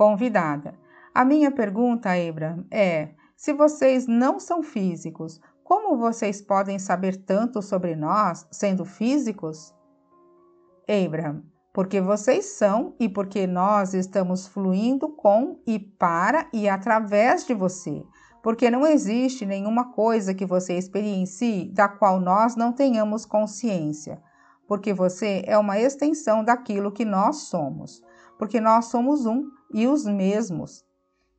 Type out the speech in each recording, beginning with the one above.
Convidada. A minha pergunta, Abraham, é: se vocês não são físicos, como vocês podem saber tanto sobre nós sendo físicos? Abraham, porque vocês são e porque nós estamos fluindo com e para e através de você. Porque não existe nenhuma coisa que você experiencie da qual nós não tenhamos consciência. Porque você é uma extensão daquilo que nós somos. Porque nós somos um e os mesmos.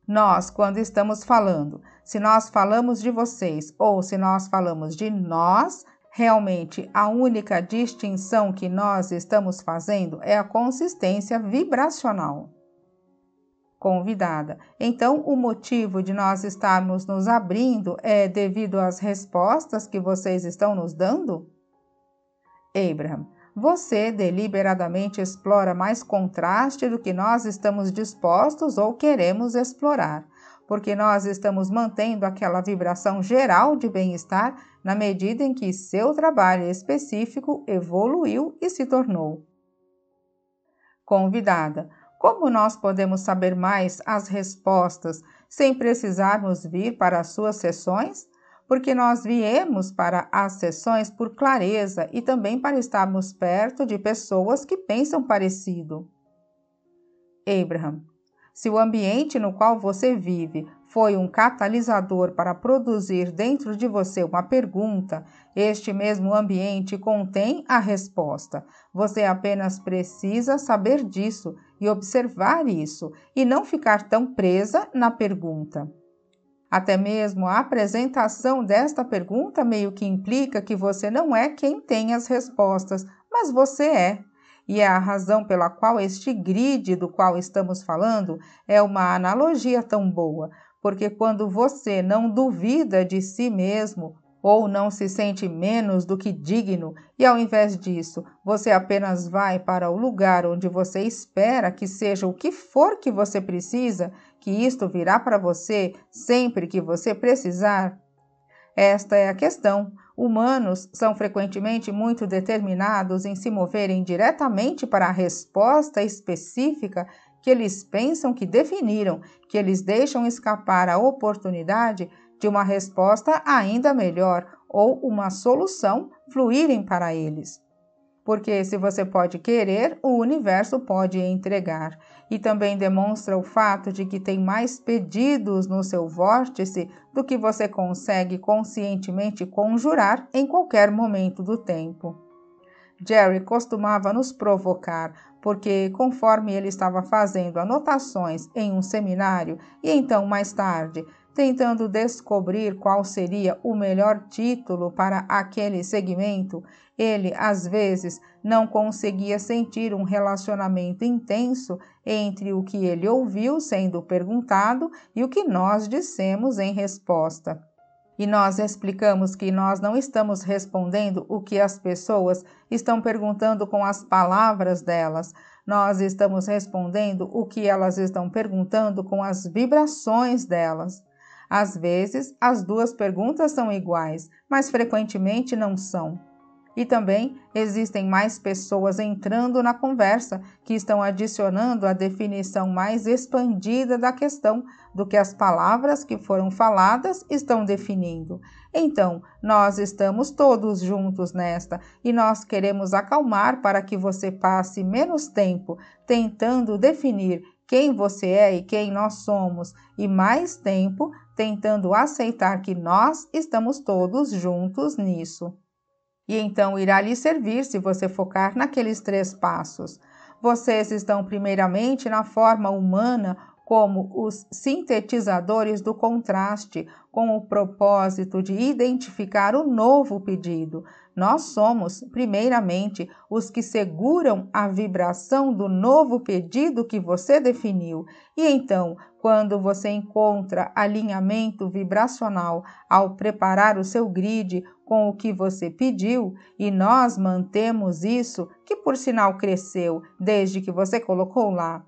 Nós, quando estamos falando, se nós falamos de vocês ou se nós falamos de nós, realmente a única distinção que nós estamos fazendo é a consistência vibracional. Convidada. Então, o motivo de nós estarmos nos abrindo é devido às respostas que vocês estão nos dando? Abraham. Você deliberadamente explora mais contraste do que nós estamos dispostos ou queremos explorar, porque nós estamos mantendo aquela vibração geral de bem-estar na medida em que seu trabalho específico evoluiu e se tornou. Convidada, como nós podemos saber mais as respostas sem precisarmos vir para as suas sessões? Porque nós viemos para as sessões por clareza e também para estarmos perto de pessoas que pensam parecido. Abraham, se o ambiente no qual você vive foi um catalisador para produzir dentro de você uma pergunta, este mesmo ambiente contém a resposta. Você apenas precisa saber disso e observar isso e não ficar tão presa na pergunta. Até mesmo a apresentação desta pergunta meio que implica que você não é quem tem as respostas, mas você é. E é a razão pela qual este grid do qual estamos falando é uma analogia tão boa, porque quando você não duvida de si mesmo, ou não se sente menos do que digno, e ao invés disso, você apenas vai para o lugar onde você espera que seja o que for que você precisa, que isto virá para você sempre que você precisar? Esta é a questão. Humanos são frequentemente muito determinados em se moverem diretamente para a resposta específica que eles pensam que definiram, que eles deixam escapar a oportunidade de uma resposta ainda melhor ou uma solução fluírem para eles. Porque se você pode querer, o universo pode entregar. E também demonstra o fato de que tem mais pedidos no seu vórtice do que você consegue conscientemente conjurar em qualquer momento do tempo. Jerry costumava nos provocar, porque conforme ele estava fazendo anotações em um seminário e então mais tarde tentando descobrir qual seria o melhor título para aquele segmento, ele às vezes não conseguia sentir um relacionamento intenso entre o que ele ouviu sendo perguntado e o que nós dissemos em resposta. E nós explicamos que nós não estamos respondendo o que as pessoas estão perguntando com as palavras delas, nós estamos respondendo o que elas estão perguntando com as vibrações delas. Às vezes, as duas perguntas são iguais, mas frequentemente não são. E também existem mais pessoas entrando na conversa que estão adicionando a definição mais expandida da questão do que as palavras que foram faladas estão definindo. Então, nós estamos todos juntos nesta e nós queremos acalmar para que você passe menos tempo tentando definir quem você é e quem nós somos, e mais tempo tentando aceitar que nós estamos todos juntos nisso. E então irá lhe servir se você focar naqueles três passos. Vocês estão primeiramente na forma humana como os sintetizadores do contraste, com o propósito de identificar o novo pedido. Nós somos, primeiramente, os que seguram a vibração do novo pedido que você definiu. E então, quando você encontra alinhamento vibracional ao preparar o seu grid com o que você pediu, e nós mantemos isso, que por sinal cresceu desde que você colocou lá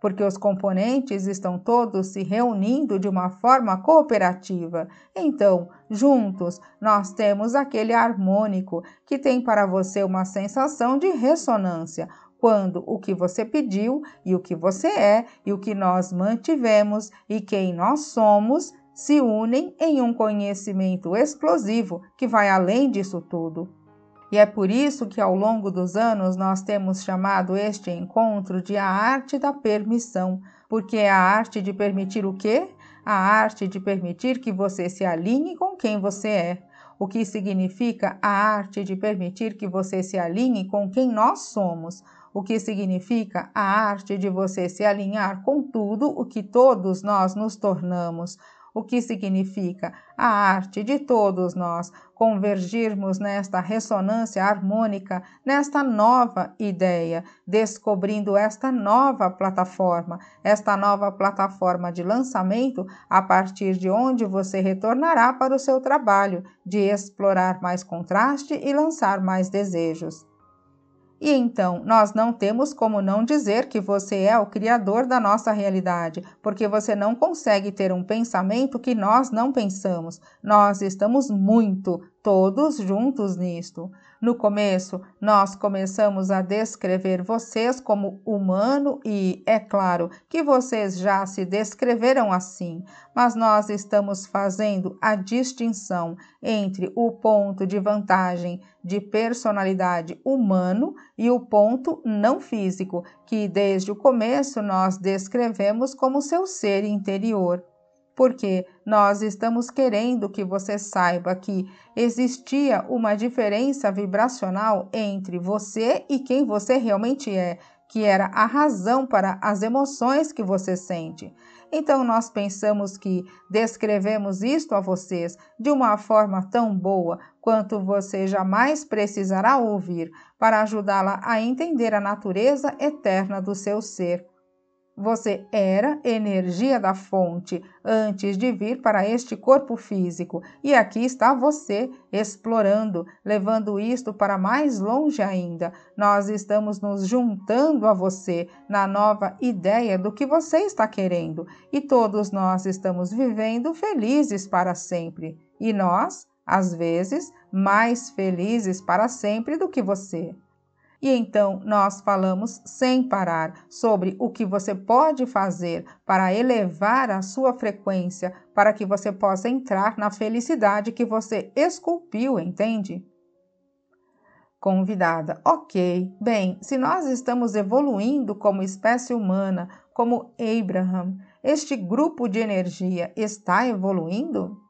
porque os componentes estão todos se reunindo de uma forma cooperativa. Então, juntos, nós temos aquele harmônico que tem para você uma sensação de ressonância, quando o que você pediu e o que você é e o que nós mantivemos e quem nós somos se unem em um conhecimento explosivo que vai além disso tudo. E é por isso que ao longo dos anos nós temos chamado este encontro de a arte da permissão, porque é a arte de permitir o quê? A arte de permitir que você se alinhe com quem você é. O que significa a arte de permitir que você se alinhe com quem nós somos, o que significa a arte de você se alinhar com tudo o que todos nós nos tornamos, o que significa a arte de todos nós convergirmos nesta ressonância harmônica, nesta nova ideia, descobrindo esta nova plataforma, esta nova plataforma de lançamento a partir de onde você retornará para o seu trabalho de explorar mais contraste e lançar mais desejos. E então, nós não temos como não dizer que você é o criador da nossa realidade, porque você não consegue ter um pensamento que nós não pensamos. Nós estamos muito, todos juntos nisto. No começo, nós começamos a descrever vocês como humano e é claro que vocês já se descreveram assim, mas nós estamos fazendo a distinção entre o ponto de vantagem de personalidade humano e o ponto não físico, que desde o começo nós descrevemos como seu ser interior porque nós estamos querendo que você saiba que existia uma diferença vibracional entre você e quem você realmente é, que era a razão para as emoções que você sente. Então nós pensamos que descrevemos isto a vocês de uma forma tão boa quanto você jamais precisará ouvir para ajudá-la a entender a natureza eterna do seu ser. Você era energia da fonte antes de vir para este corpo físico, e aqui está você explorando, levando isto para mais longe ainda. Nós estamos nos juntando a você na nova ideia do que você está querendo, e todos nós estamos vivendo felizes para sempre. E nós, às vezes, mais felizes para sempre do que você. E então nós falamos sem parar sobre o que você pode fazer para elevar a sua frequência para que você possa entrar na felicidade que você esculpiu, entende? Convidada, ok. Bem, se nós estamos evoluindo como espécie humana, como Abraham, este grupo de energia está evoluindo?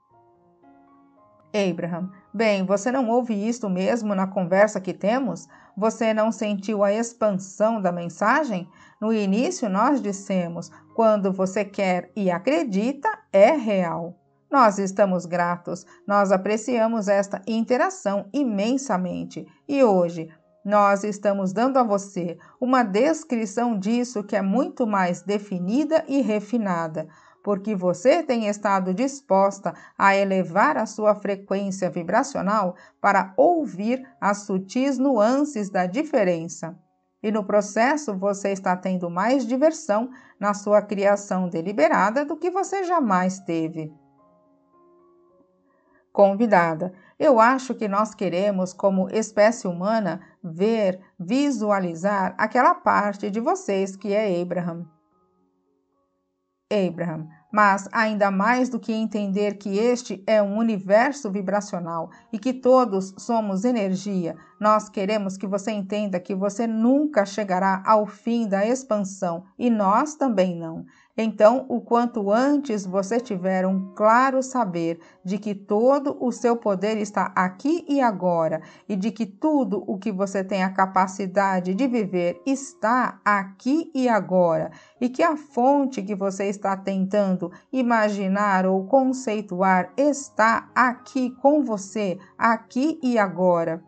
Abraham, bem, você não ouve isto mesmo na conversa que temos? Você não sentiu a expansão da mensagem? No início, nós dissemos: quando você quer e acredita, é real. Nós estamos gratos, nós apreciamos esta interação imensamente e hoje nós estamos dando a você uma descrição disso que é muito mais definida e refinada porque você tem estado disposta a elevar a sua frequência vibracional para ouvir as sutis nuances da diferença. E no processo você está tendo mais diversão na sua criação deliberada do que você jamais teve. Convidada, eu acho que nós queremos, como espécie humana, ver, visualizar aquela parte de vocês que é Abraham. Abraham, mas ainda mais do que entender que este é um universo vibracional e que todos somos energia, nós queremos que você entenda que você nunca chegará ao fim da expansão e nós também não. Então, o quanto antes você tiver um claro saber de que todo o seu poder está aqui e agora e de que tudo o que você tem a capacidade de viver está aqui e agora e que a fonte que você está tentando imaginar ou conceituar está aqui com você, aqui e agora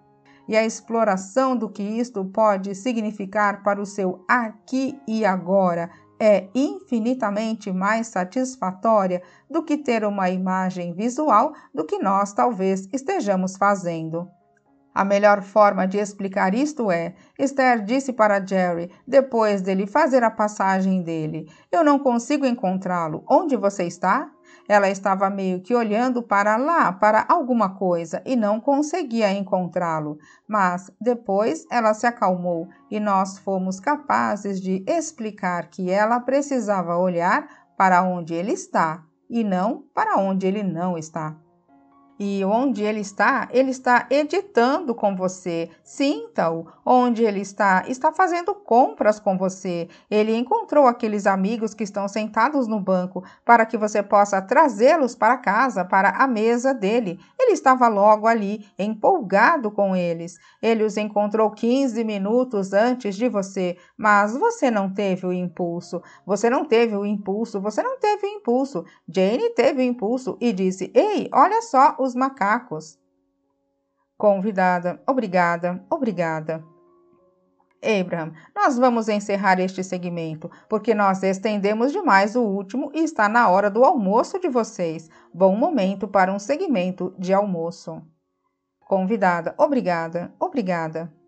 e a exploração do que isto pode significar para o seu aqui e agora é infinitamente mais satisfatória do que ter uma imagem visual do que nós talvez estejamos fazendo. A melhor forma de explicar isto é: Esther disse para Jerry, depois dele fazer a passagem dele: Eu não consigo encontrá-lo. Onde você está? Ela estava meio que olhando para lá, para alguma coisa, e não conseguia encontrá-lo. Mas depois ela se acalmou e nós fomos capazes de explicar que ela precisava olhar para onde ele está e não para onde ele não está. E onde ele está, ele está editando com você. Sinta-o. Onde ele está, está fazendo compras com você. Ele encontrou aqueles amigos que estão sentados no banco para que você possa trazê-los para casa, para a mesa dele. Ele estava logo ali, empolgado com eles. Ele os encontrou 15 minutos antes de você, mas você não teve o impulso. Você não teve o impulso, você não teve o impulso. Jane teve o impulso e disse: Ei, olha só os macacos. Convidada, obrigada, obrigada. Abraham, nós vamos encerrar este segmento, porque nós estendemos demais o último e está na hora do almoço de vocês. Bom momento para um segmento de almoço. Convidada, obrigada, obrigada.